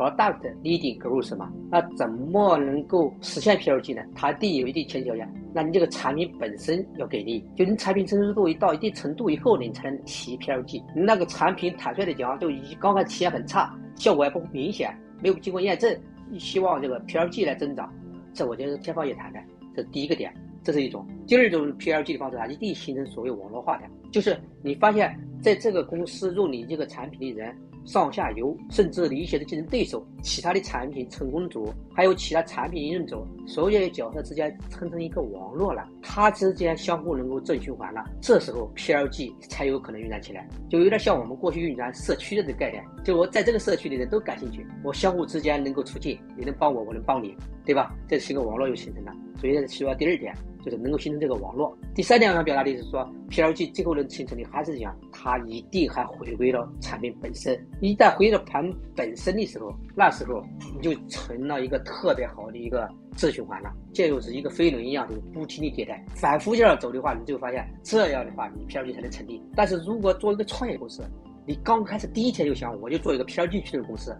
product leading growth 嘛，那怎么能够实现 PLG 呢？它第一有一定前提条件，那你这个产品本身要给力，就你产品成熟度一到一定程度以后，你才能提 PLG。你那个产品坦率的讲，就已经刚开始体验很差，效果也不明显，没有经过验证，希望这个 PLG 来增长，这我觉得是天方夜谭的。这是第一个点，这是一种。第二种 PLG 的方式啊，一定形成所谓网络化的，就是你发现在这个公司用你这个产品的人。上下游，甚至你一些的竞争对手、其他的产品成功组，还有其他产品应用者，所有的角色之间形成一个网络了，它之间相互能够正循环了，这时候 PLG 才有可能运转起来，就有点像我们过去运转社区的这个概念，就我在这个社区里人都感兴趣，我相互之间能够促进，你能帮我，我能帮你，对吧？这是一个网络又形成了，所以需要第二点。就是能够形成这个网络。第三点，我想表达的是说，PLG 最后能形成的还是讲，它一定还回归了产品本身。一旦回到盘本身的时候，那时候你就成了一个特别好的一个自循环了，这就是一个飞轮一样的不停的迭代，反复这样走的话，你就发现这样的话，你 PLG 才能成立。但是如果做一个创业公司，你刚开始第一天就想我就做一个 PLG 驱动公司，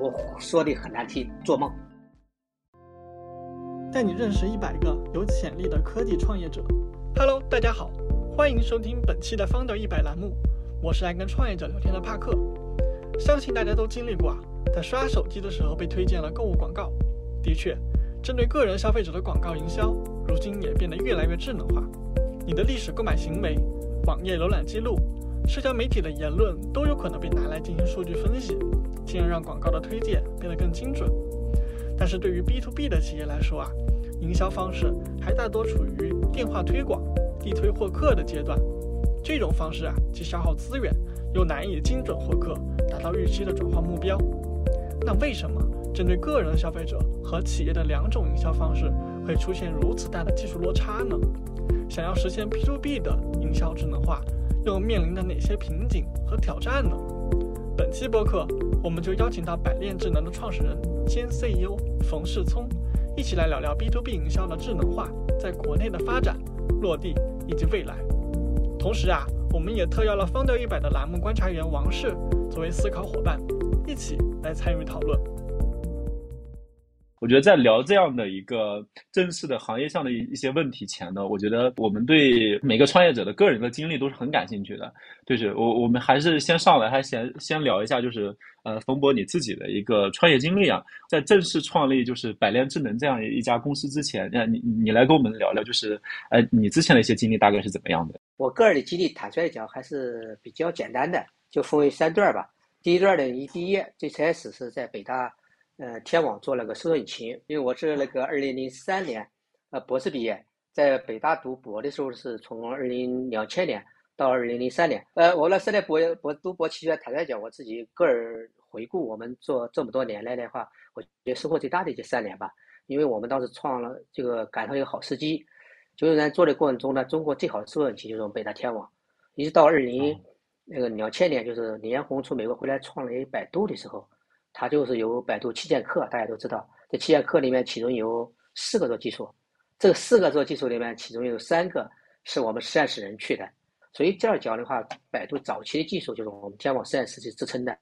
我说的很难听，做梦。带你认识一百个有潜力的科技创业者。Hello，大家好，欢迎收听本期的 Founder 一百栏目。我是爱跟创业者聊天的帕克。相信大家都经历过啊，在刷手机的时候被推荐了购物广告。的确，针对个人消费者的广告营销，如今也变得越来越智能化。你的历史购买行为、网页浏览记录、社交媒体的言论都有可能被拿来进行数据分析，进而让广告的推荐变得更精准。但是对于 B to B 的企业来说啊，营销方式还大多处于电话推广、地推获客的阶段。这种方式啊，既消耗资源，又难以精准获客，达到预期的转化目标。那为什么针对个人消费者和企业的两种营销方式会出现如此大的技术落差呢？想要实现 B to B 的营销智能化，又面临着哪些瓶颈和挑战呢？本期播客，我们就邀请到百炼智能的创始人兼 CEO 冯世聪，一起来聊聊 B to B 营销的智能化在国内的发展、落地以及未来。同时啊，我们也特邀了方调一百的栏目观察员王氏作为思考伙伴，一起来参与讨论。我觉得在聊这样的一个正式的行业上的一一些问题前呢，我觉得我们对每个创业者的个人的经历都是很感兴趣的。就是我我们还是先上来，还先先聊一下，就是呃，冯博你自己的一个创业经历啊，在正式创立就是百炼智能这样一家公司之前，那你你来跟我们聊聊，就是呃，你之前的一些经历大概是怎么样的？我个人的经历，坦率讲还是比较简单的，就分为三段吧。第一段呢，一毕业最开始是在北大。呃，天网做了个搜索引擎，因为我是那个二零零三年，呃，博士毕业，在北大读博的时候是从二零两千年到二零零三年，呃，我那三年博博读博期间，坦率讲，我自己个人回顾我们做这么多年来的话，我觉得收获最大的就三年吧，因为我们当时创了这个赶上一个好时机，就是在做的过程中呢，中国最好的搜索引擎就是我们北大天网，一直到二零那个两千年，就是李彦宏从美国回来创了一百度的时候。它就是由百度旗舰客，大家都知道，这旗舰客里面其中有四个做技术，这四个做技术里面，其中有三个是我们实验室人去的，所以这样讲的话，百度早期的技术就是我们天网实验室去支撑的，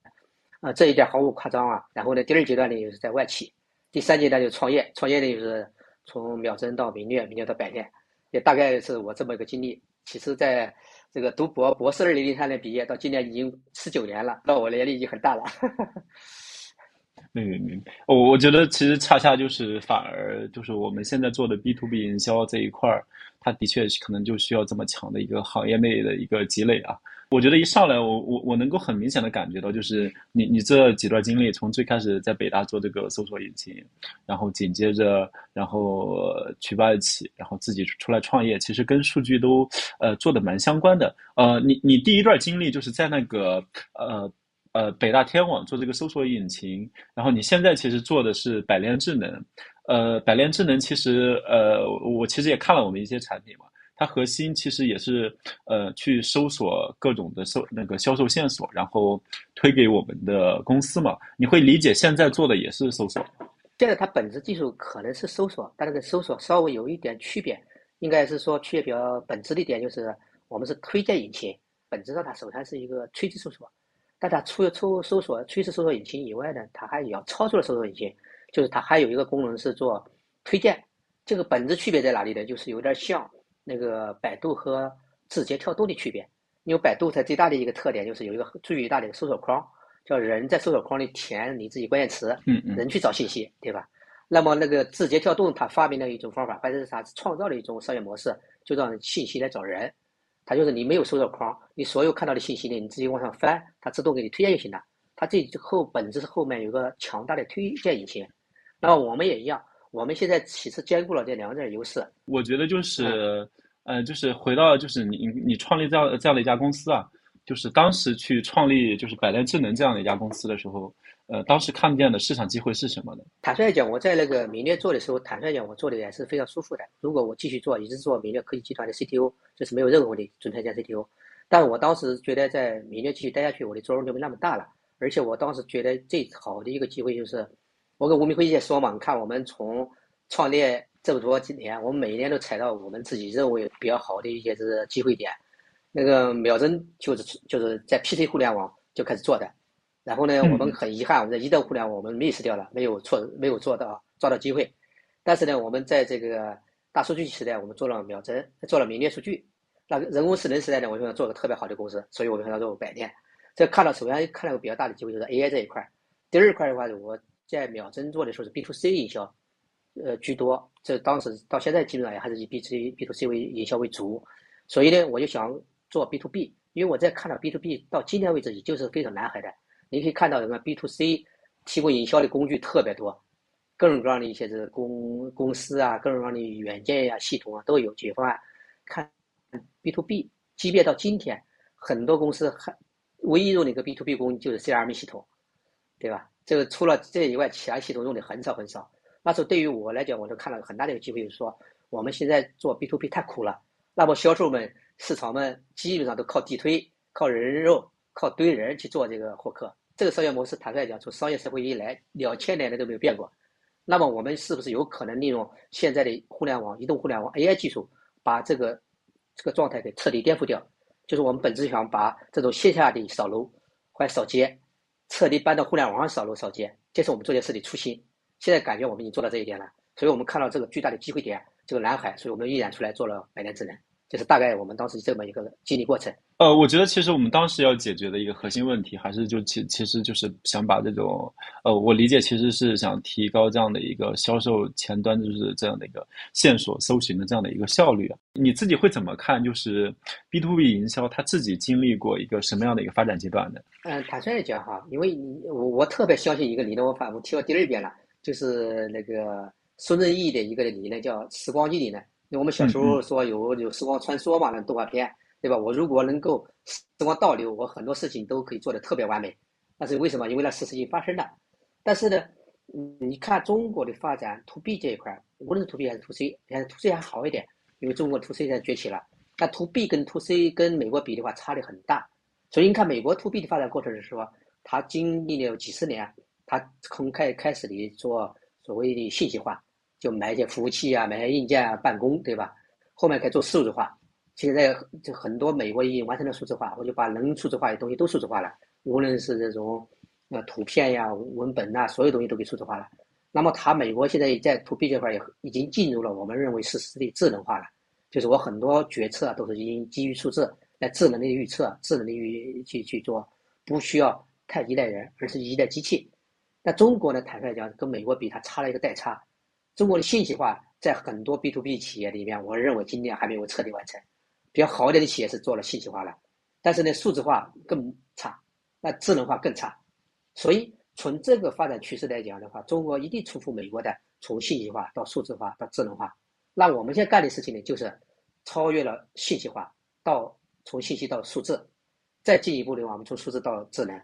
啊，这一点毫无夸张啊。然后呢，第二阶段呢就是在外企，第三阶段就是创业，创业呢就是从秒针到明略，明略到百炼，也大概是我这么一个经历。其实，在这个读博，博士二零零三年毕业，到今年已经十九年了，到我年龄已经很大了。嗯嗯，我我觉得其实恰恰就是反而就是我们现在做的 B to B 营销这一块儿，它的确可能就需要这么强的一个行业内的一个积累啊。我觉得一上来，我我我能够很明显的感觉到，就是你你这几段经历，从最开始在北大做这个搜索引擎，然后紧接着然后去外企，然后自己出来创业，其实跟数据都呃做的蛮相关的。呃，你你第一段经历就是在那个呃。呃，北大天网做这个搜索引擎，然后你现在其实做的是百炼智能。呃，百炼智能其实，呃，我其实也看了我们一些产品嘛，它核心其实也是呃去搜索各种的搜那个销售线索，然后推给我们的公司嘛。你会理解现在做的也是搜索？现在它本质技术可能是搜索，但是跟搜索稍微有一点区别，应该是说区别比较本质的一点就是我们是推荐引擎，本质上它首先是一个垂直搜索。但它除了搜搜索趋势搜索引擎以外呢，它还有超出了搜索引擎，就是它还有一个功能是做推荐。这个本质区别在哪里呢？就是有点像那个百度和字节跳动的区别。因为百度它最大的一个特点就是有一个最大的一个搜索框，叫人在搜索框里填你自己关键词，人去找信息，对吧？那么那个字节跳动它发明了一种方法，或者是它创造了一种商业模式，就让信息来找人。它就是你没有搜索框，你所有看到的信息呢，你自己往上翻，它自动给你推荐就行了。它这后本质是后面有个强大的推荐引擎。那么我们也一样，我们现在其实兼顾了这两者优势。我觉得就是，呃，就是回到就是你你创立这样这样的一家公司啊，就是当时去创立就是百联智能这样的一家公司的时候。呃，当时看见的市场机会是什么呢？坦率讲，我在那个明略做的时候，坦率讲，我做的也是非常舒服的。如果我继续做，一直做明略科技集团的 CTO，这是没有任何问题，准参加 CTO。但我当时觉得，在明略继续待下去，我的作用就没那么大了。而且我当时觉得最好的一个机会就是，我跟吴明辉也说嘛，你看我们从创业这么多几年，我们每一年都踩到我们自己认为比较好的一些是机会点。那个秒针就是就是在 PC 互联网就开始做的。然后呢，我们很遗憾，我们在移动互联网我们 miss 掉了，没有错，没有做到抓到机会。但是呢，我们在这个大数据时代，我们做了秒针，做了明链数据。那人工智能时代呢，我想做个特别好的公司，所以我们想做百店。这看到首先看到个比较大的机会就是 AI 这一块。第二块的话，我在秒针做的时候是 B to C 营销，呃居多。这当时到现在基本上也还是以 B to C B to C 为营销为主。所以呢，我就想做 B to B，因为我在看到 B to B 到今天为止，也就是非常蓝海的。你可以看到，什么 B to C 提供营销的工具特别多，各种各样的一些是公公司啊，各种各样的软件呀、系统啊都有解决方案。看 B to B，即便到今天，很多公司还唯一用的一个 B to B 工具就是 CRM 系统，对吧？这个除了这以外，其他系统用的很少很少。那时候对于我来讲，我就看到很大的一个机会，就是说我们现在做 B to B 太苦了，那么销售们、市场们基本上都靠地推、靠人肉、靠堆人去做这个获客。这个商业模式，坦率讲，从商业社会以来两千年来都没有变过。那么，我们是不是有可能利用现在的互联网、移动互联网 AI 技术，把这个这个状态给彻底颠覆掉？就是我们本质想把这种线下的扫楼或者扫街，彻底搬到互联网上扫楼扫街，这是我们做件事的初心。现在感觉我们已经做到这一点了，所以我们看到这个巨大的机会点，这个蓝海，所以我们毅然出来做了百年智能。就是大概我们当时这么一个经历过程。呃，我觉得其实我们当时要解决的一个核心问题，还是就其其实就是想把这种，呃，我理解其实是想提高这样的一个销售前端就是这样的一个线索搜寻的这样的一个效率。你自己会怎么看？就是 B to B 营销，它自己经历过一个什么样的一个发展阶段呢？嗯，坦率的讲哈，因为我我特别相信一个理论，我反复提到第二遍了，就是那个孙正义的一个理论，叫时光机理论。我们小时候说有有时光穿梭嘛，那动画片，对吧？我如果能够时光倒流，我很多事情都可以做得特别完美。那是为什么？因为那事情已经发生了。但是呢，你看中国的发展，to B 这一块，无论是 to B 还是 to C，现在 to C 还好一点，因为中国 to C 现在崛起了。但 to B 跟 to C 跟美国比的话，差的很大。所以你看美国 to B 的发展过程是说，它经历了几十年，它从开开始的做所谓的信息化。就买一些服务器啊，买些硬件啊，办公，对吧？后面可以做数字化，现在就很多美国已经完成了数字化，我就把能数字化的东西都数字化了，无论是这种呃图片呀、文本呐，所有东西都给数字化了。那么，它美国现在在 to B 这块也已经进入了我们认为是实的智能化了，就是我很多决策都是已经基于数字来智能的预测、智能的预去去做，不需要太依赖人，而是依赖机器。那中国呢，坦率讲，跟美国比，它差了一个代差。中国的信息化在很多 B to B 企业里面，我认为今年还没有彻底完成。比较好一点的企业是做了信息化了，但是呢，数字化更差，那智能化更差。所以从这个发展趋势来讲的话，中国一定出乎美国的，从信息化到数字化到智能化。那我们现在干的事情呢，就是超越了信息化，到从信息到数字，再进一步的话，我们从数字到智能。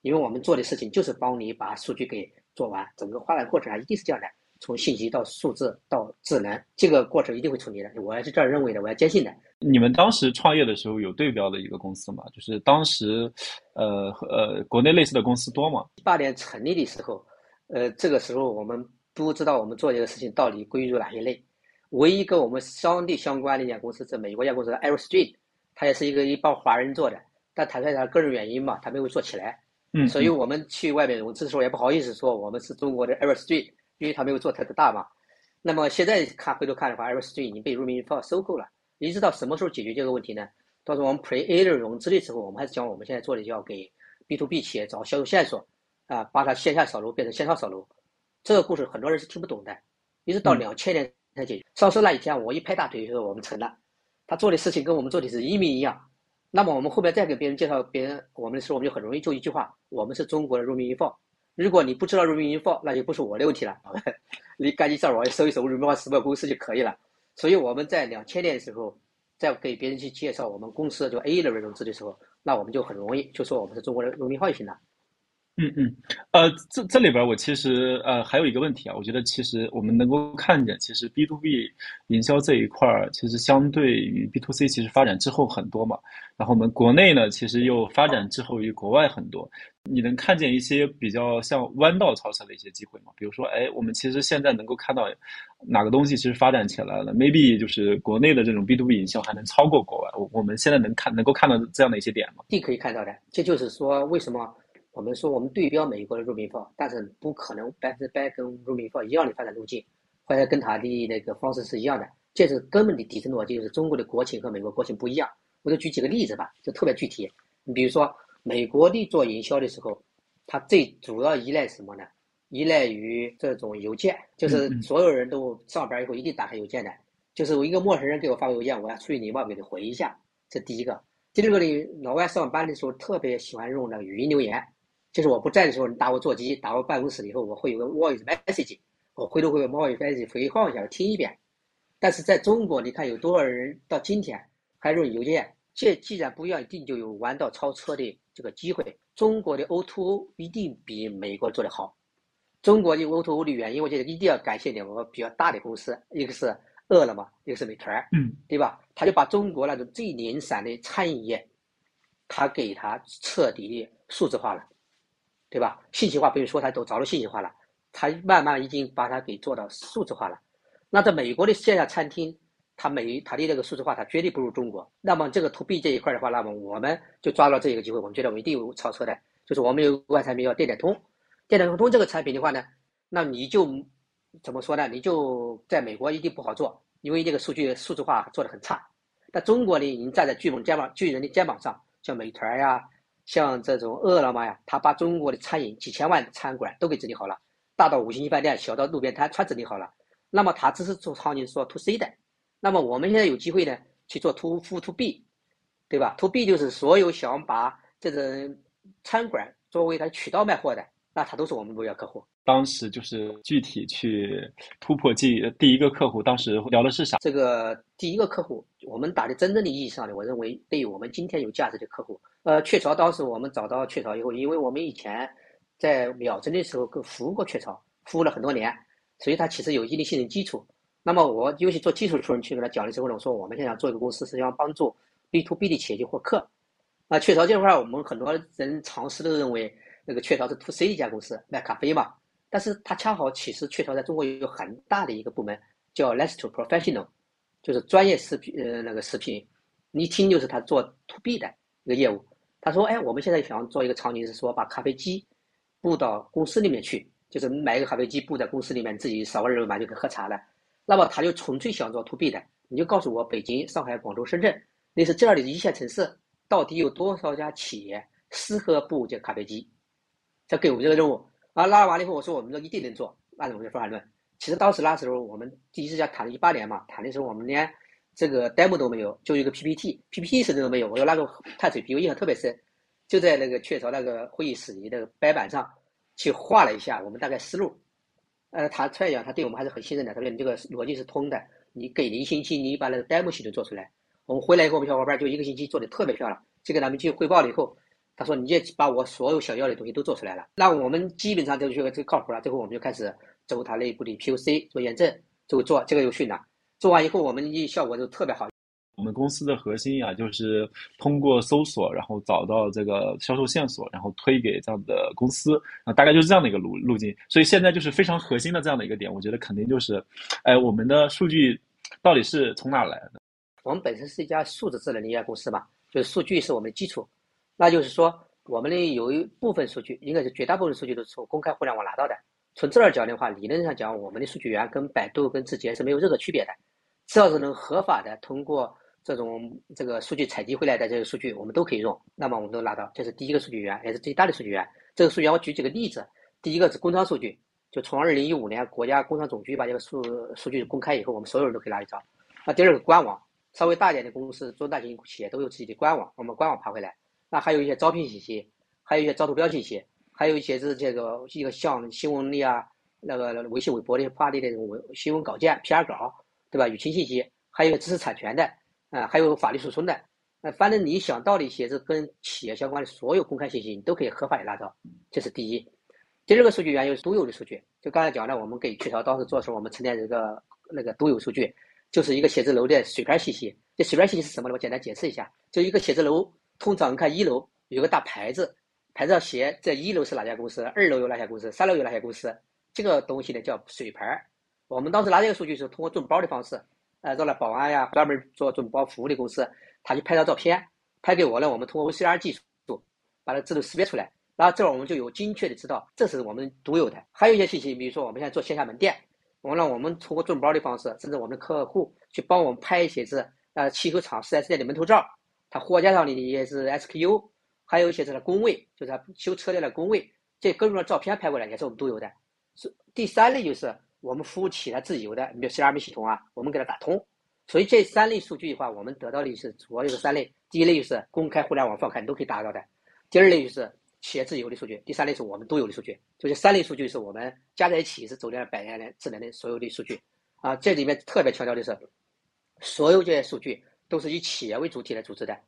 因为我们做的事情就是帮你把数据给做完，整个发展过程啊，一定是这样的。从信息到数字到智能，这个过程一定会出你的，我还是这样认为的，我还坚信的。你们当时创业的时候有对标的一个公司吗？就是当时，呃呃，国内类似的公司多吗？一八年成立的时候，呃，这个时候我们不知道我们做这个事情到底归入哪一类。唯一跟我们相对相关的一家公司是美国一家公司 a i r s t r e e t 它也是一个一帮华人做的，但坦率讲个人原因嘛，它没有做起来。嗯，所以我们去外面融资的时候也不好意思说我们是中国的 Everstreet，因为他没有做特别大嘛。那么现在看回头看的话，Everstreet 已经被 Ruminfo 收购了。一直到什么时候解决这个问题呢？到时候我们 Pre-A 的融资的时候，我们还是讲我们现在做的要给 B to B 企业找销售线索，啊，把它线下扫楼变成线上扫楼。这个故事很多人是听不懂的，一直到两千年才解决。上市那一天，我一拍大腿说我们成了。他做的事情跟我们做的是一模一样。那么我们后面再给别人介绍别人我们的时候，我们就很容易就一句话：我们是中国的 Ruminfo。如果你不知道 Ruminfo，那就不是我的问题了。你赶紧上网搜一搜 Ruminfo 什么公司就可以了。所以我们在两千年的时候，在给别人去介绍我们公司就 A 的融资的时候，那我们就很容易就说我们是中国的 Ruminfo 就行了。嗯嗯，呃，这这里边我其实呃还有一个问题啊，我觉得其实我们能够看见，其实 B to B 营销这一块儿，其实相对于 B to C 其实发展滞后很多嘛。然后我们国内呢，其实又发展滞后于国外很多。你能看见一些比较像弯道超车的一些机会吗？比如说，哎，我们其实现在能够看到哪个东西其实发展起来了，maybe 就是国内的这种 B to B 营销还能超过国外。我我们现在能看能够看到这样的一些点吗？地可以看到的，这就是说为什么。我们说我们对标美国的 Ruminfo，但是不可能百分之百跟 Ruminfo 一样的发展路径，或者跟它的那个方式是一样的。这是根本的底层逻辑，就是中国的国情和美国国情不一样。我就举几个例子吧，就特别具体。你比如说，美国的做营销的时候，它最主要依赖什么呢？依赖于这种邮件，就是所有人都上班以后一定打开邮件的。就是我一个陌生人给我发个邮件，我要出于礼貌给他回一下，这第一个。第二个呢，老外上班的时候特别喜欢用那个语音留言。就是我不在的时候，你打我座机，打我办公室以后，我会有个 voice message，我回头会有 voice message 回放一下，听一遍。但是在中国，你看有多少人到今天还用邮件？这既然不一样，一定就有弯道超车的这个机会。中国的 O2O 一定比美国做得好。中国的 O2O 的原因，我觉得一定要感谢两个比较大的公司，一个是饿了么，一个是美团，嗯，对吧？他就把中国那种最零散的餐饮业，他给他彻底的数字化了。对吧？信息化不用说，它都着了信息化了。它慢慢已经把它给做到数字化了。那在美国的线下餐厅，它美它的这个数字化，它绝对不如中国。那么这个 to B 这一块的话，那么我们就抓到这一个机会，我们觉得我们一定有超车的。就是我们有款产品叫电点通，电点通这个产品的话呢，那你就怎么说呢？你就在美国一定不好做，因为这个数据数字化做的很差。但中国呢，已经站在巨猛肩膀巨人的肩膀上，像美团呀。像这种饿了么呀，他把中国的餐饮几千万餐馆都给整理好了，大到五星级饭店，小到路边摊，全整理好了。那么他只是做场景做 to C 的，那么我们现在有机会呢去做 to F to B，对吧？to B 就是所有想把这种餐馆作为他渠道卖货的，那他都是我们目标客户。当时就是具体去突破第第一个客户，当时聊的是啥？这个第一个客户，我们打的真正的意义上的，我认为对于我们今天有价值的客户。呃，雀巢当时我们找到雀巢以后，因为我们以前在秒针的时候跟服务过雀巢，服务了很多年，所以它其实有一定的信任基础。那么我尤其做技术出人去跟他讲的时候呢，我说我们现在做一个公司是要帮助 B to B 的企业去获客。那雀巢这块我们很多人尝试都认为那个雀巢是 to C 一家公司卖咖啡嘛，但是它恰好其实雀巢在中国有很大的一个部门叫 Less to Professional，就是专业食品呃那个食品，你一听就是他做 to B 的一个业务。他说：“哎，我们现在想做一个场景，是说把咖啡机布到公司里面去，就是买一个咖啡机布在公司里面，自己扫个二维码就可以喝茶了。那么他就纯粹想做 to B 的，你就告诉我，北京、上海、广州、深圳，那是这样的一线城市，到底有多少家企业适合布这咖啡机？再给我们这个任务啊！拉完了以后，我说我们这一定能做，按照我们的方案论。其实当时那时候我们第一次家谈了一八年嘛，谈的时候我们连。”这个 demo 都没有，就一个 PPT，PPT 甚至都没有。我说那个碳水皮，我印象特别深，就在那个雀巢那个会议室里的白板上去画了一下我们大概思路。呃，他突然讲，他对我们还是很信任的。他说你这个逻辑是通的，你给你一星期，你把那个 demo 系统做出来。我们回来以后，我们小伙伴就一个星期做的特别漂亮。去给他们去汇报了以后，他说你也把我所有想要的东西都做出来了。那我们基本上就觉得这靠谱了。最后我们就开始走他内部的 POC 做验证，就做这个又训了。做完以后，我们一效果就特别好。我们公司的核心呀，就是通过搜索，然后找到这个销售线索，然后推给这样的公司，啊，大概就是这样的一个路路径。所以现在就是非常核心的这样的一个点，我觉得肯定就是，哎，我们的数据到底是从哪来的？我们本身是一家数字智能的一家公司嘛，就是数据是我们的基础。那就是说，我们的有一部分数据，应该是绝大部分数据都是从公开互联网拿到的。从这儿讲的话，理论上讲，我们的数据源跟百度跟字节是没有任何区别的。只要是能合法的通过这种这个数据采集回来的这个数据，我们都可以用。那么我们都拿到，这是第一个数据源，也是最大的数据源。这个数据源我举几个例子。第一个是工商数据，就从二零一五年国家工商总局把这个数数据公开以后，我们所有人都可以拿得着。那第二个官网，稍微大一点的公司、中大型企业都有自己的官网，我们官网爬回来。那还有一些招聘信息，还有一些招投标信息。还有一些是这个一个像新闻里啊，那个微信、微博的发的那种文新闻稿件、PR 稿，对吧？舆情信息，还有知识产权的，啊，还有法律诉讼的，呃，反正你想到的一些是跟企业相关的所有公开信息，你都可以合法的拿到，这是第一。第二个数据源又是独有的数据，就刚才讲的，我们给曲涛当时做的时候，我们承担这个那个独有数据，就是一个写字楼的水牌信息。这水牌信息是什么呢？我简单解释一下，就一个写字楼，通常看一楼有个大牌子。牌子上写这一楼是哪家公司，二楼有哪家公司，三楼有哪些公司，这个东西呢叫水牌儿。我们当时拿这个数据是通过众包的方式，呃，找了保安呀，专门做众包服务的公司，他去拍张照片，拍给我呢，我们通过 OCR 技术把它自动识别出来，然后这儿我们就有精确的知道这是我们独有的。还有一些信息，比如说我们现在做线下门店，我们让我们通过众包的方式，甚至我们的客户去帮我们拍一些是呃汽修厂 4S 店的门头照，它货架上的也是 SKU。还有一些是工位，就是他修车的工位，这各种的照片拍过来也是我们都有的。是第三类就是我们服务器它自由的，你比如 CRM 系统啊，我们给它打通。所以这三类数据的话，我们得到的是主要有三类：第一类就是公开互联网放开你都可以达到的；第二类就是企业自由的数据；第三类是我们都有的数据。就这三类数据是我们加在一起是走量百年的智能的所有的数据啊。这里面特别强调的是，所有这些数据都是以企业为主体来组织的。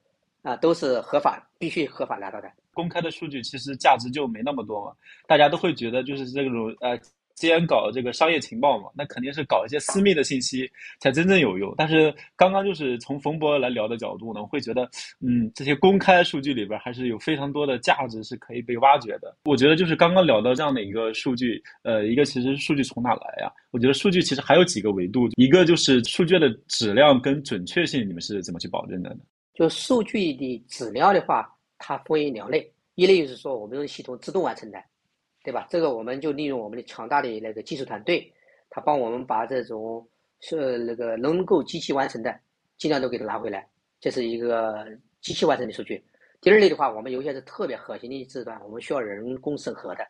啊，都是合法，必须合法拿到的。公开的数据其实价值就没那么多嘛，大家都会觉得就是这种呃，既然搞这个商业情报嘛，那肯定是搞一些私密的信息才真正有用。但是刚刚就是从冯博来聊的角度呢，我会觉得，嗯，这些公开数据里边还是有非常多的价值是可以被挖掘的。我觉得就是刚刚聊到这样的一个数据，呃，一个其实数据从哪来呀？我觉得数据其实还有几个维度，一个就是数据的质量跟准确性，你们是怎么去保证的呢？就数据的质量的话，它分为两类，一类就是说我们用系统自动完成的，对吧？这个我们就利用我们的强大的那个技术团队，他帮我们把这种是那个能够机器完成的，尽量都给它拿回来，这是一个机器完成的数据。第二类的话，我们有些是特别核心的字段，我们需要人工审核的，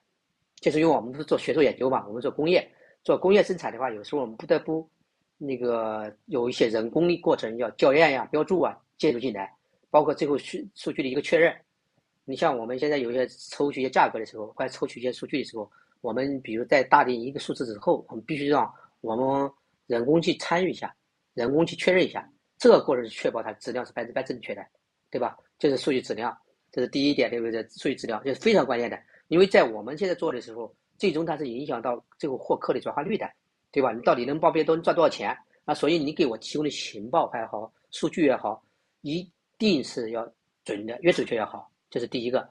就是因为我们是做学术研究嘛，我们做工业，做工业生产的话，有时候我们不得不那个有一些人工的过程要校验呀、标注啊。介入进来，包括最后数数据的一个确认。你像我们现在有些抽取一些价格的时候，或者抽取一些数据的时候，我们比如在大定一个数字之后，我们必须让我们人工去参与一下，人工去确认一下，这个过程是确保它质量是百分之百正确的，对吧？就是数据质量，这是第一点，对不对？数据质量这是非常关键的，因为在我们现在做的时候，最终它是影响到最后获客的转化率的，对吧？你到底能帮别人多赚多少钱啊？所以你给我提供的情报还好，数据也好。一定是要准的，越准确越好，这是第一个。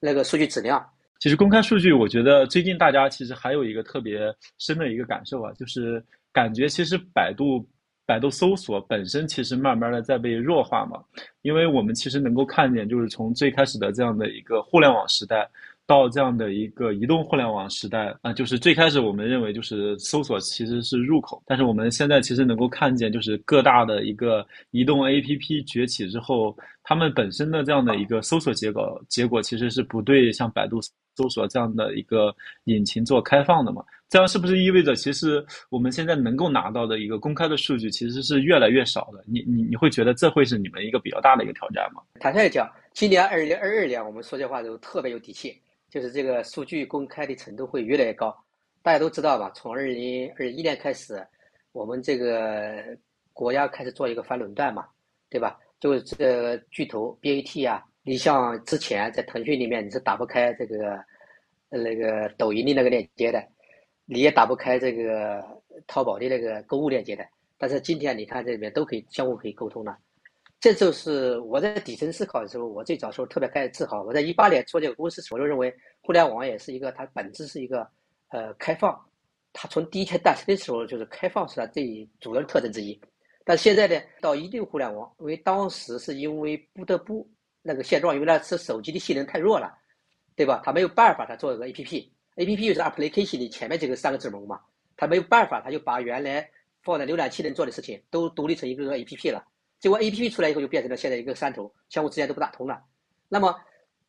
那个数据质量，其实公开数据，我觉得最近大家其实还有一个特别深的一个感受啊，就是感觉其实百度百度搜索本身其实慢慢的在被弱化嘛，因为我们其实能够看见，就是从最开始的这样的一个互联网时代。到这样的一个移动互联网时代啊，就是最开始我们认为就是搜索其实是入口，但是我们现在其实能够看见，就是各大的一个移动 APP 崛起之后，他们本身的这样的一个搜索结果结果其实是不对像百度搜索这样的一个引擎做开放的嘛？这样是不是意味着其实我们现在能够拿到的一个公开的数据其实是越来越少的？你你你会觉得这会是你们一个比较大的一个挑战吗？坦率讲，今年二零二二年我们说这话都特别有底气。就是这个数据公开的程度会越来越高，大家都知道吧？从二零二一年开始，我们这个国家开始做一个反垄断嘛，对吧？就是这个巨头 BAT 啊，你像之前在腾讯里面你是打不开这个那个抖音的那个链接的，你也打不开这个淘宝的那个购物链接的，但是今天你看这里面都可以相互可以沟通了。这就是我在底层思考的时候，我最早时候特别开始自豪。我在一八年做这个公司时，我就认为互联网也是一个，它本质是一个呃开放。它从第一天诞生的时候就是开放是它最主要的特征之一。但现在呢，到移动互联网，因为当时是因为不得不那个现状，因为那是手机的性能太弱了，对吧？它没有办法，它做一个 A P P，A P P 就是 application 的前面这个三个字母嘛，它没有办法，它就把原来放在浏览器能做的事情都独立成一个个 A P P 了。结果 A P P 出来以后，就变成了现在一个山头，相互之间都不打通了。那么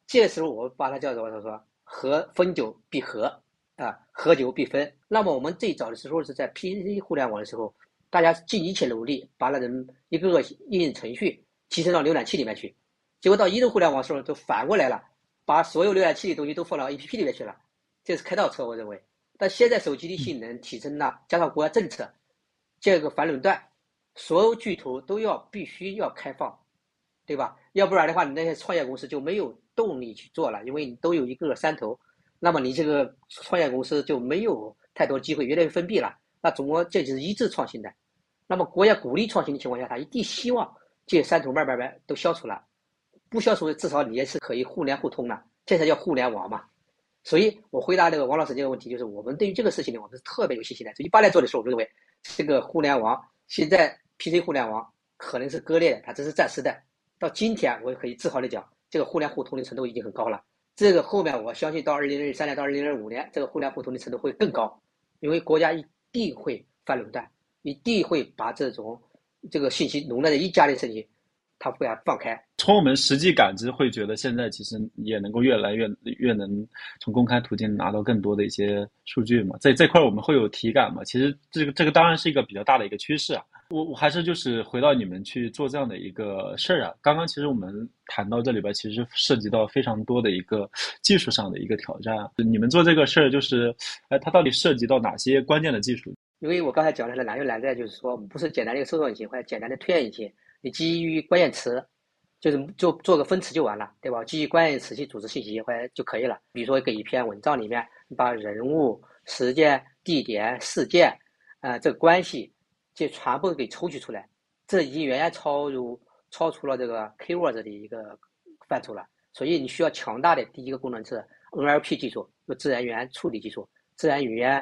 这时候我把它叫做他说合分久必合啊，合久必分。那么我们最早的时候是在 P C 互联网的时候，大家尽一切努力把那种一个个应用程序提升到浏览器里面去。结果到移动互联网时候就反过来了，把所有浏览器的东西都放到 A P P 里面去了，这是开倒车，我认为。但现在手机的性能提升了，加上国家政策，这个反垄断。所有巨头都要必须要开放，对吧？要不然的话，你那些创业公司就没有动力去做了，因为你都有一个山头，那么你这个创业公司就没有太多机会，越来越封闭了。那中国这就是一致创新的，那么国家鼓励创新的情况下，他一定希望这些山头慢慢慢都消除了，不消除至少你也是可以互联互通的，这才叫互联网嘛。所以我回答这个王老师这个问题，就是我们对于这个事情呢，我们是特别有信心的。就一八年做的时候，我认为这个互联网现在。PC 互联网可能是割裂的，它只是暂时的。到今天，我可以自豪的讲，这个互联互通的程度已经很高了。这个后面我相信到二零二三年到二零二五年，这个互联互通的程度会更高，因为国家一定会反垄断，一定会把这种这个信息垄断在一家的身体，它会放开。从我们实际感知，会觉得现在其实也能够越来越越能从公开途径拿到更多的一些数据嘛，在这块我们会有体感嘛。其实这个这个当然是一个比较大的一个趋势啊。我我还是就是回到你们去做这样的一个事儿啊。刚刚其实我们谈到这里边，其实涉及到非常多的一个技术上的一个挑战。你们做这个事儿，就是哎，它到底涉及到哪些关键的技术？因为我刚才讲的是难就难在就是说，不是简单的一个搜索引擎或者简单的推荐引擎，你基于关键词，就是就做个分词就完了，对吧？基于关键词去组织信息或者就可以了。比如说，给一篇文章里面，你把人物、时间、地点、事件，呃，这个关系。就全部给抽取出来，这已经远远超入超出了这个 keywords 的一个范畴了。所以你需要强大的第一个功能是 NLP 技术，就自然语言处理技术、自然语言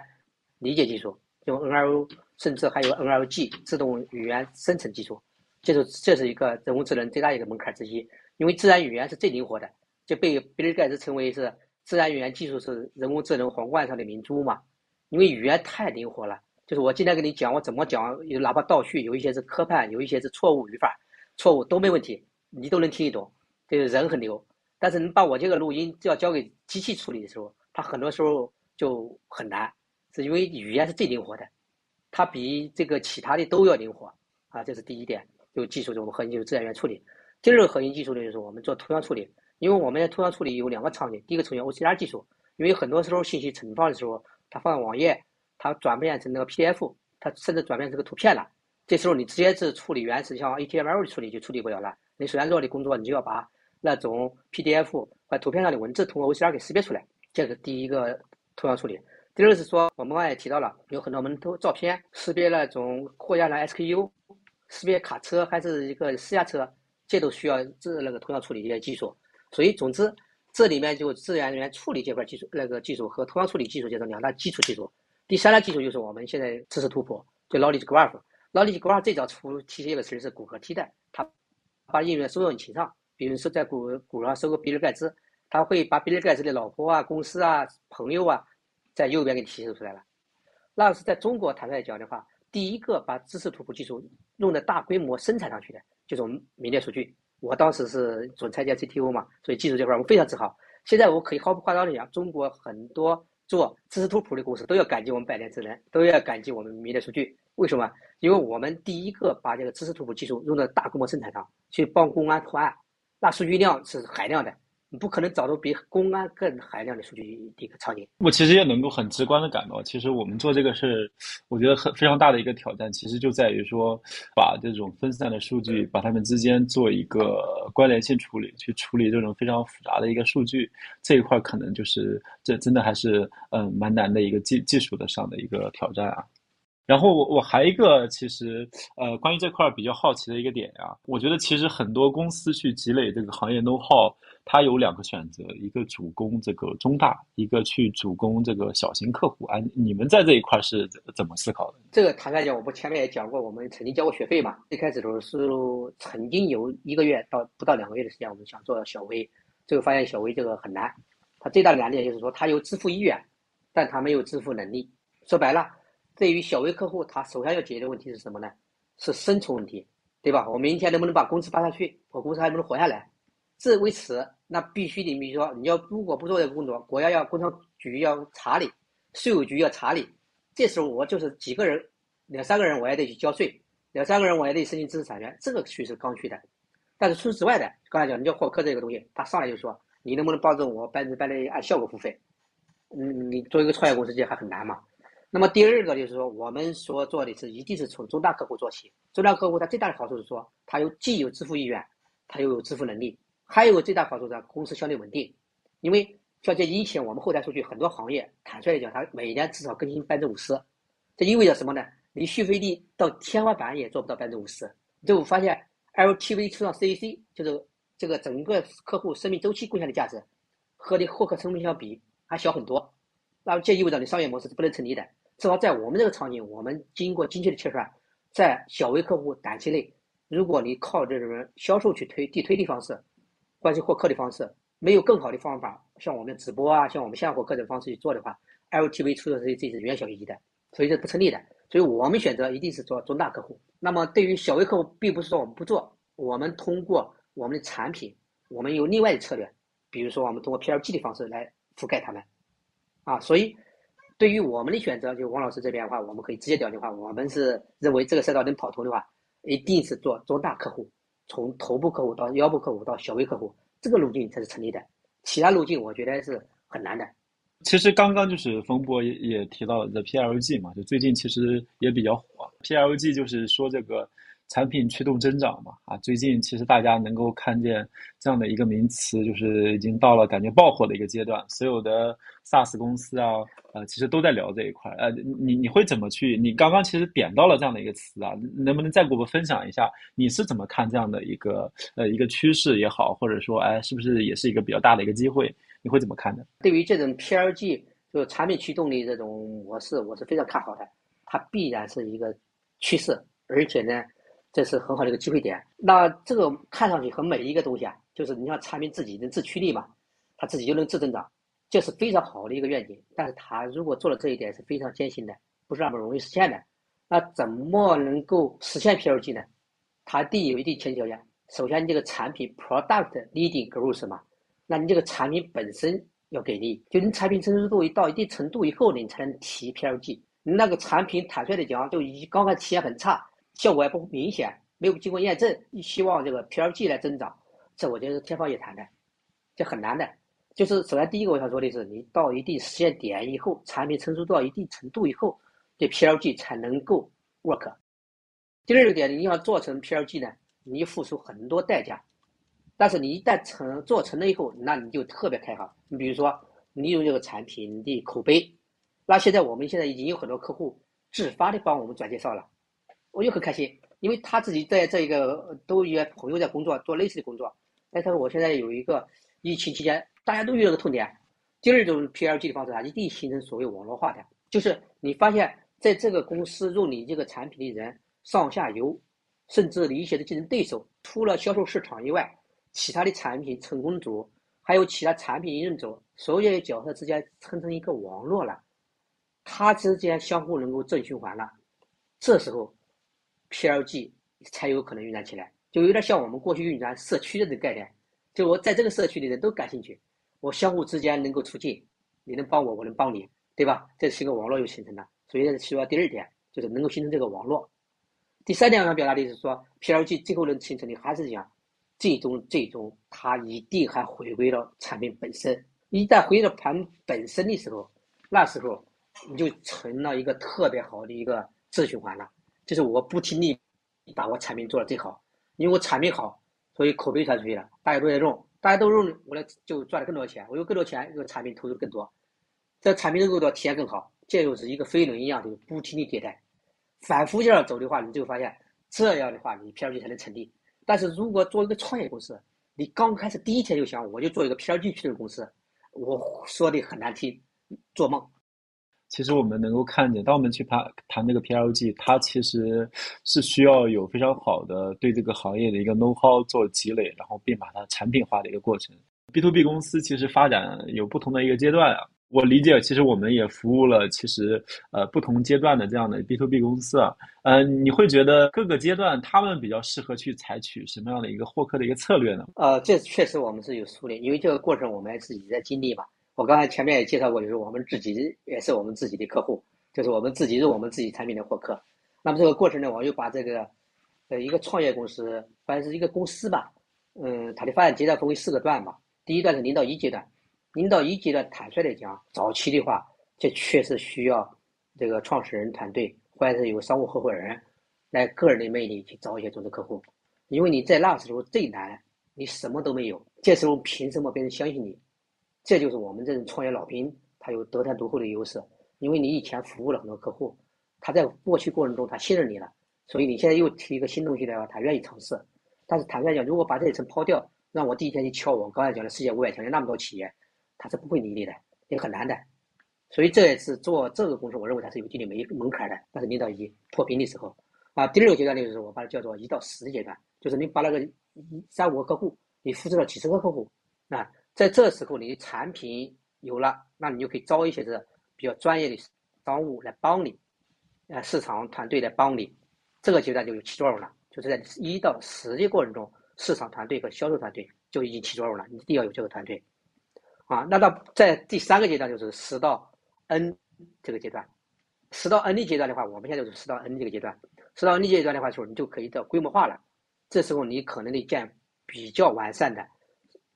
理解技术，用 NLO，甚至还有 NLG 自动语言生成技术。这是这是一个人工智能最大一个门槛之一，因为自然语言是最灵活的，就被比尔盖茨称为是自然语言技术是人工智能皇冠上的明珠嘛，因为语言太灵活了。就是我今天跟你讲，我怎么讲，有哪怕倒叙，有一些是磕绊，有一些是错误语法，错误都没问题，你都能听得懂。这个人很牛，但是你把我这个录音要交给机器处理的时候，它很多时候就很难，是因为语言是最灵活的，它比这个其他的都要灵活啊，这是第一点。就技术，就我们核心就是自然语言处理。第二个核心技术呢，就是我们做图像处理，因为我们的图像处理有两个场景，第一个场景 OCR 技术，因为很多时候信息存放的时候，它放在网页。它转变成那个 PDF，它甚至转变成个图片了。这时候你直接是处理原始，像 HTML 的处理就处理不了了。你首先做的工作，你就要把那种 PDF 或图片上的文字通过 OCR 给识别出来，这是第一个图像处理。第二个是说，我们刚才也提到了，有很多我们都照片识别那种货架上 SKU，识别卡车还是一个私家车，这都需要这那个图像处理一些技术。所以总之，这里面就自然语言处理这块技术，那个技术和图像处理技术这种两大基础技术。第三大技术就是我们现在知识图谱，就 Knowledge Graph。Knowledge Graph 最早出提这个词是谷歌替代，它把应用搜索引擎上，比如说在谷谷歌上搜个比尔盖茨，他会把比尔盖茨的老婆啊、公司啊、朋友啊，在右边给你提示出来了。那是在中国坦率讲的话，第一个把知识图谱技术用的大规模生产上去的，就是我们米列数据。我当时是总裁兼 CTO 嘛，所以技术这块我非常自豪。现在我可以毫不夸张的讲，中国很多。做知识图谱的公司都要感激我们百年智能，都要感激我们米列数据。为什么？因为我们第一个把这个知识图谱技术用到大规模生产上去帮公安破案，那数据量是海量的。你不可能找到比公安更海量的数据的一个场景。我其实也能够很直观的感到，其实我们做这个事，我觉得很非常大的一个挑战，其实就在于说，把这种分散的数据，把它们之间做一个关联性处理，去处理这种非常复杂的一个数据，这一块可能就是这真的还是嗯蛮难的一个技技术的上的一个挑战啊。然后我我还一个其实呃关于这块比较好奇的一个点呀，我觉得其实很多公司去积累这个行业 know how，他有两个选择，一个主攻这个中大，一个去主攻这个小型客户啊。你们在这一块是怎么思考的？这个坦白讲，我不前面也讲过，我们曾经交过学费嘛。最开始的时候是曾经有一个月到不到两个月的时间，我们想做小微，最后发现小微这个很难。它最大的难点就是说，它有支付意愿，但它没有支付能力。说白了。对于小微客户，他首先要解决的问题是什么呢？是生存问题，对吧？我明天能不能把公司发下去？我公司还能不能活下来？这为此，那必须得，比如说，你要如果不做这个工作，国家要工商局要查你，税务局要查你，这时候我就是几个人，两三个人我也得去交税，两三个人我也得申请知识产权，这个属于是刚需的。但是除此之外的，刚才讲，你叫获客这个东西，他上来就说，你能不能保证我百分之百的按效果付费？嗯，你做一个创业公司，这还很难嘛？那么第二个就是说，我们所做的是一定是从中大客户做起。中大客户他最大的好处是说，他有既有支付意愿，他又有支付能力，还有个最大好处是公司相对稳定。因为像这以前我们后台数据，很多行业坦率的讲，它每年至少更新百分之五十，这意味着什么呢？你续费率到天花板也做不到百分之五十。最后发现 LTV 除上 CAC，就是这个整个客户生命周期贡献的价值，和你获客成本相比还小很多。那么这意味着你商业模式是不能成立的。至少在我们这个场景，我们经过精确的切算，在小微客户短期内，如果你靠这种销售去推地推的方式，关系获客的方式，没有更好的方法，像我们直播啊，像我们线下获客的方式去做的话，LTV 出的这这是远小于一的，所以这不成立的。所以我们选择一定是做中大客户。那么对于小微客户，并不是说我们不做，我们通过我们的产品，我们有另外的策略，比如说我们通过 PLG 的方式来覆盖他们，啊，所以。对于我们的选择，就王老师这边的话，我们可以直接讲的话，我们是认为这个赛道能跑通的话，一定是做中大客户，从头部客户到腰部客户到小微客户，这个路径才是成立的，其他路径我觉得是很难的。其实刚刚就是冯波也也提到了 PLG 嘛，就最近其实也比较火，PLG 就是说这个。产品驱动增长嘛，啊，最近其实大家能够看见这样的一个名词，就是已经到了感觉爆火的一个阶段。所有的 SaaS 公司啊，呃，其实都在聊这一块。呃，你你会怎么去？你刚刚其实点到了这样的一个词啊，能不能再给我们分享一下，你是怎么看这样的一个呃一个趋势也好，或者说，哎，是不是也是一个比较大的一个机会？你会怎么看呢？对于这种 PLG 就产品驱动的这种模式，我是非常看好的，它必然是一个趋势，而且呢。这是很好的一个机会点。那这个看上去和每一个东西啊，就是你像产品自己能自驱力嘛，它自己就能自增长，这是非常好的一个愿景。但是它如果做了这一点是非常艰辛的，不是那么容易实现的。那怎么能够实现 PLG 呢？它第一有一定前提条件。首先，你这个产品 product leading growth 嘛，那你这个产品本身要给力，就你产品成熟度一到一定程度以后，你才能提 PLG。你那个产品坦率的讲，就已刚开始体验很差。效果也不明显，没有经过验证，希望这个 PLG 来增长，这我觉得是天方夜谭的，这很难的。就是首先第一个我想说的是，你到一定实现点以后，产品成熟到一定程度以后，这 PLG 才能够 work。第二个点，你要做成 PLG 呢，你付出很多代价，但是你一旦成做成了以后，那你就特别开放。你比如说，你有这个产品的口碑，那现在我们现在已经有很多客户自发的帮我们转介绍了。我就很开心，因为他自己在这一个都一些朋友在工作，做类似的工作。但是我现在有一个疫情期间，大家都遇到个痛点。第二种 PLG 的方式啊，一定形成所谓网络化的，就是你发现在这个公司用你这个产品的人，上下游，甚至你一些的竞争对手，除了销售市场以外，其他的产品成功组，还有其他产品应用组，所有的角色之间形成一个网络了，它之间相互能够正循环了，这时候。PLG 才有可能运转起来，就有点像我们过去运转社区的这个概念，就我在这个社区的人都感兴趣，我相互之间能够促进，你能帮我，我能帮你，对吧？这是一个网络又形成了，所以这是需要第二点，就是能够形成这个网络。第三点我想表达的是说，PLG 最后能形成的还是讲，最终最终它一定还回归到产品本身，一旦回到产本身的时候，那时候你就成了一个特别好的一个自循环了。就是我不停地把我产品做的最好，因为我产品好，所以口碑传出去了，大家都在用，大家都用，我来就赚了更多钱，我有更多钱，这个产品投入更多，这产品能够多，体验更好，这就是一个飞轮一样的不停地迭代。反复这样走的话，你就发现这样的话，你 P R G 才能成立。但是如果做一个创业公司，你刚开始第一天就想我就做一个 P R G 驱动公司，我说的很难听，做梦。其实我们能够看见，当我们去谈谈这个 P L G，它其实是需要有非常好的对这个行业的一个 know how 做积累，然后并把它产品化的一个过程。B to B 公司其实发展有不同的一个阶段啊。我理解，其实我们也服务了其实呃不同阶段的这样的 B to B 公司啊。嗯，你会觉得各个阶段他们比较适合去采取什么样的一个获客的一个策略呢？呃，这确实我们是有梳理，因为这个过程我们自己在经历嘛。我刚才前面也介绍过，就是我们自己也是我们自己的客户，就是我们自己是我们自己产品的获客。那么这个过程呢，我就把这个呃一个创业公司，反正是一个公司吧，嗯，它的发展阶段分为四个段吧。第一段是零到一阶段，零到一阶段坦率的讲，早期的话，这确实需要这个创始人团队或者是有商务合伙人来个人的魅力去找一些种子客户，因为你在那时候最难，你什么都没有，这时候凭什么别人相信你？这就是我们这种创业老兵，他有得天独厚的优势，因为你以前服务了很多客户，他在过去过程中他信任你了，所以你现在又提一个新东西的话，他愿意尝试。但是坦率讲，如果把这一层抛掉，让我第一天去敲我刚才讲的世界五百强那么多企业，他是不会理你的，也很难的。所以这一次做这个公司，我认为它是有一定的门门槛的。但是零到一脱贫的时候，啊，第六个阶段就是我把它叫做一到十阶段，就是你把那个一三五个客户，你复制了几十个客户，啊。在这时候，你的产品有了，那你就可以招一些这比较专业的商务来帮你，呃，市场团队来帮你，这个阶段就有起作用了。就是在一到十的过程中，市场团队和销售团队就已经起作用了。你一定要有这个团队，啊，那到在第三个阶段就是十到 N 这个阶段，十到 N 的阶段的话，我们现在就是十到 N 这个阶段，十到 N 阶段的话时候，你就可以到规模化了。这时候你可能得建比较完善的。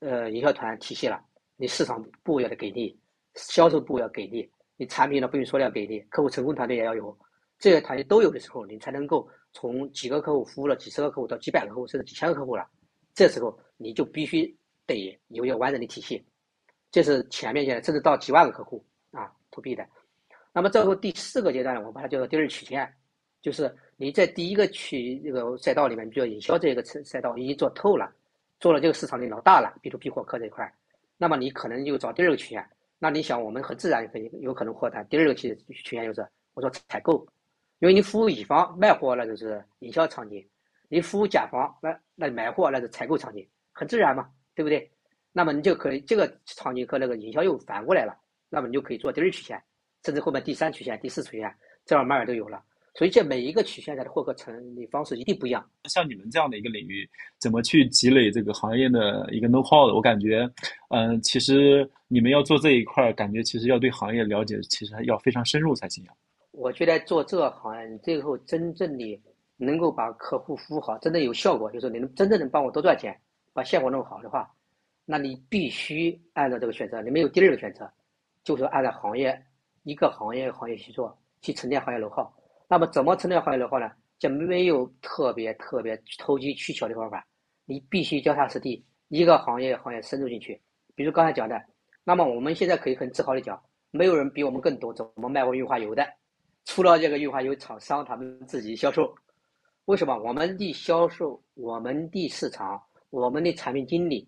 呃，营销团体系了，你市场部要的给力，销售部要给力，你产品呢不用说要给力，客户成功团队也要有，这些团队都有的时候，你才能够从几个客户服务了几十个客户到几百个客户甚至几千个客户了，这时候你就必须得有一个完整的体系，这是前面阶段，甚至到几万个客户啊，to B 的。那么最后第四个阶段，我把它叫做第二曲线，就是你在第一个区这个赛道里面，比如营销这个赛道已经做透了。做了这个市场的老大了，B to B 获客这一块那么你可能又找第二个曲线。那你想，我们很自然可以有可能获得第二个曲曲线就是我说采购，因为你服务乙方卖货那就是营销场景，你服务甲方那那买货那是采购场景，很自然嘛，对不对？那么你就可以这个场景和那个营销又反过来了，那么你就可以做第二曲线，甚至后面第三曲线、第四曲线，这样慢慢都有了。所以这每一个曲线下的获客成立方式一定不一样。像你们这样的一个领域，怎么去积累这个行业的一个 know how 的？我感觉，嗯，其实你们要做这一块，感觉其实要对行业了解，其实要非常深入才行啊。我觉得做这个行业，你最后真正的能够把客户服务好，真的有效果，就是你能真正能帮我多赚钱，把效果弄好的话，那你必须按照这个选择，你没有第二个选择，就是按照行业一个行业行业去做，去沉淀行业 know how。那么怎么成长行业的话呢？就没有特别特别投机取巧的方法，你必须脚踏实地，一个行业行业深入进去。比如刚才讲的，那么我们现在可以很自豪的讲，没有人比我们更懂怎么卖过润滑油的，除了这个润滑油厂商他们自己销售。为什么？我们的销售、我们的市场、我们的产品经理，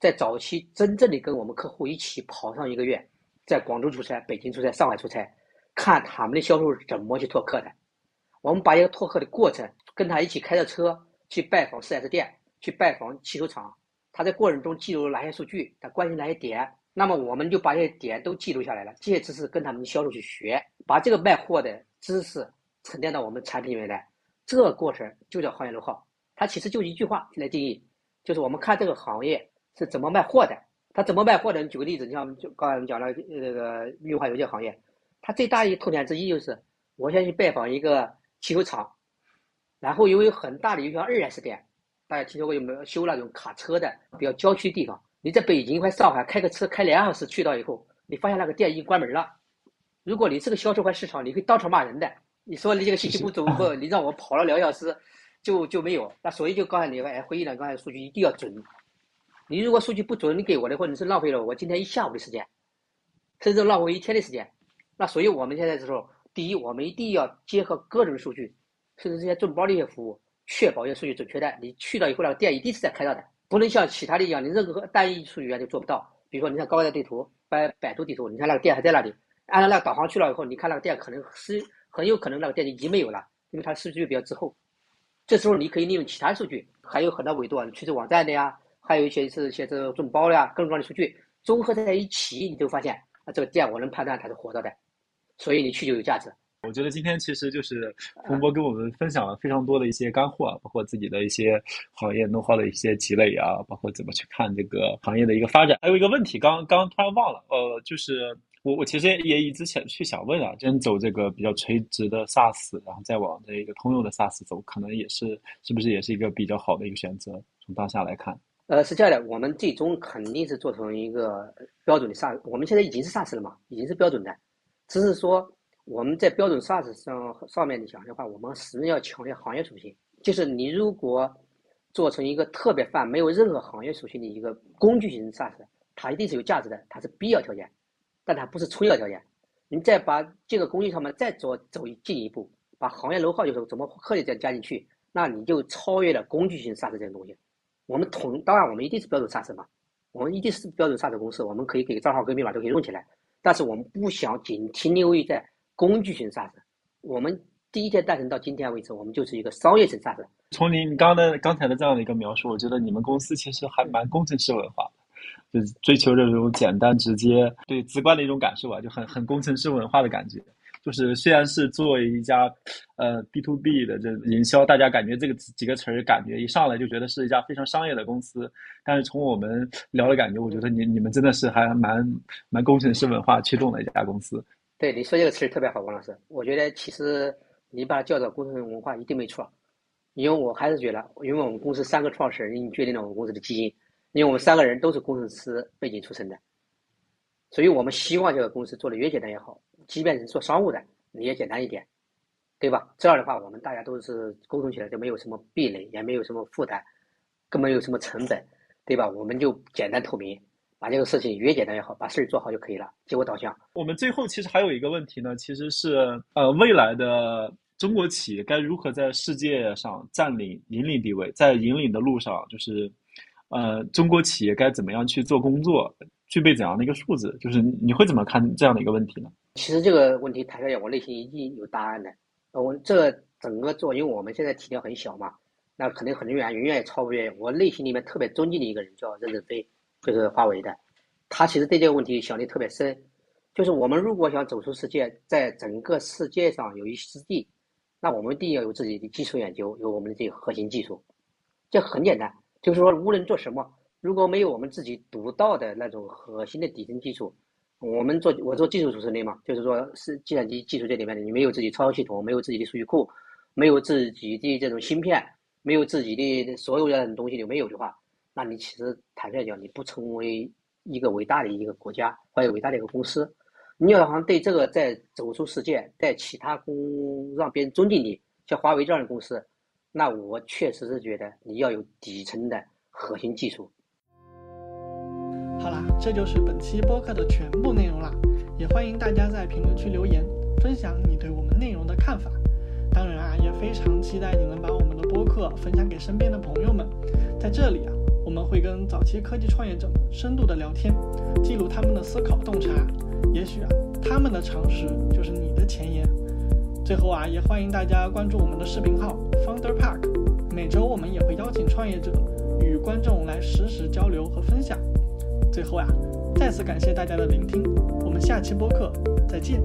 在早期真正的跟我们客户一起跑上一个月，在广州出差、北京出差、上海出差。看他们的销售是怎么去拓客的，我们把一个拓客的过程跟他一起开着车去拜访 4S 店，去拜访汽修厂，他在过程中记录了哪些数据，他关心哪些点，那么我们就把这些点都记录下来了，这些知识跟他们的销售去学，把这个卖货的知识沉淀到我们产品里面来，这个过程就叫行业楼号。它其实就一句话来定义，就是我们看这个行业是怎么卖货的，他怎么卖货的？你举个例子，你像就刚才我们讲了那个润滑油这行业。它最大的一个特点之一就是，我先去拜访一个汽修厂，然后因为很大的一个二 S 店，大家听说过有没有修那种卡车的比较郊区地方？你在北京或上海开个车开两小时去到以后，你发现那个店已经关门了。如果你是个销售或市场，你可以当场骂人的。你说你这个信息不足，或你让我跑了两小时，就就没有。那所以就刚才你哎回忆了刚才数据一定要准。你如果数据不准，你给我的话，你是浪费了我今天一下午的时间，甚至浪费一天的时间。那所以我们现在时候第一，我们一定要结合各种数据，甚至这些众包的一些服务，确保一些数据准确的。你去了以后，那个店一定是在开到的，不能像其他的一样，你任何单一数据源就做不到。比如说，你看高德地图、百百度地图，你看那个店还在那里，按照那个导航去了以后，你看那个店可能是很有可能那个店就已经没有了，因为它数据比较滞后。这时候你可以利用其他数据，还有很多维度啊，去这网站的呀，还有一些是一些这种众包的呀，各种各样的数据综合在一起，你就发现啊，这个店我能判断它是活着的，所以你去就有价值。我觉得今天其实就是冯博跟我们分享了非常多的一些干货，包括自己的一些行业 know how 的一些积累啊，包括怎么去看这个行业的一个发展。还有一个问题，刚刚突然忘了，呃，就是我我其实也一直想去想问啊，真走这个比较垂直的 SaaS，然后再往这一个通用的 SaaS 走，可能也是是不是也是一个比较好的一个选择？从当下来看，呃，是这样的，我们最终肯定是做成一个标准的 SaaS，我们现在已经是 SaaS 了嘛，已经是标准的，只是说。我们在标准 SaaS 上上面讲的话，我们始终要强调行业属性。就是你如果做成一个特别泛、没有任何行业属性的一个工具型 SaaS，它一定是有价值的，它是必要条件，但它不是充要条件。你再把这个工具上面再做走进一步，把行业楼号就是怎么科技再加进去，那你就超越了工具型 SaaS 这个东西。我们同当然我们一定是标准 SaaS 嘛，我们一定是标准 SaaS 公司，我们可以给账号跟密码都可以用起来，但是我们不想仅停留于在。工具型 SaaS，我们第一天诞生到今天为止，我们就是一个商业型 SaaS。从您刚的刚才的这样的一个描述，我觉得你们公司其实还蛮工程师文化的，就是追求这种简单直接、对直观的一种感受啊，就很很工程师文化的感觉。就是虽然是作为一家呃 B to B 的这营销，大家感觉这个几个词儿感觉一上来就觉得是一家非常商业的公司，但是从我们聊的感觉，我觉得你你们真的是还蛮蛮工程师文化驱动的一家公司。对你说这个词特别好，王老师。我觉得其实你把它叫做工程文化一定没错，因为我还是觉得，因为我们公司三个创始人已经决定了我们公司的基因，因为我们三个人都是工程师背景出身的，所以我们希望这个公司做的越简单越好，即便是做商务的，你也简单一点，对吧？这样的话，我们大家都是沟通起来就没有什么壁垒，也没有什么负担，更没有什么成本，对吧？我们就简单透明。把这个事情越简单越好，把事儿做好就可以了，结果导向。我们最后其实还有一个问题呢，其实是呃，未来的中国企业该如何在世界上占领引领地位？在引领的路上，就是呃，中国企业该怎么样去做工作，具备怎样的一个素质？就是你会怎么看这样的一个问题呢？其实这个问题坦率讲，我内心已经有答案的。我这整个做，因为我们现在体量很小嘛，那肯定很多远，远远也超不越我内心里面特别尊敬的一个人，叫任正非。就是华为的，他其实对这个问题想的特别深，就是我们如果想走出世界，在整个世界上有一席之地，那我们一定要有自己的基础研究，有我们的这个核心技术。这很简单，就是说无论做什么，如果没有我们自己独到的那种核心的底层技术，我们做我做技术出身的嘛，就是说是计算机技术这里面的，你没有自己操作系统，没有自己的数据库，没有自己的这种芯片，没有自己的所有的东西都没有的话。那你其实坦率讲，你不成为一个伟大的一个国家或者伟大的一个公司，你要好像对这个在走出世界，在其他公让别人尊敬你，像华为这样的公司，那我确实是觉得你要有底层的核心技术。好啦，这就是本期播客的全部内容啦，也欢迎大家在评论区留言，分享你对我们内容的看法。当然啊，也非常期待你能把我们的播客分享给身边的朋友们，在这里啊。我们会跟早期科技创业者们深度的聊天，记录他们的思考洞察。也许啊，他们的常识就是你的前沿。最后啊，也欢迎大家关注我们的视频号 Founder Park。每周我们也会邀请创业者与观众来实时交流和分享。最后啊，再次感谢大家的聆听，我们下期播客再见。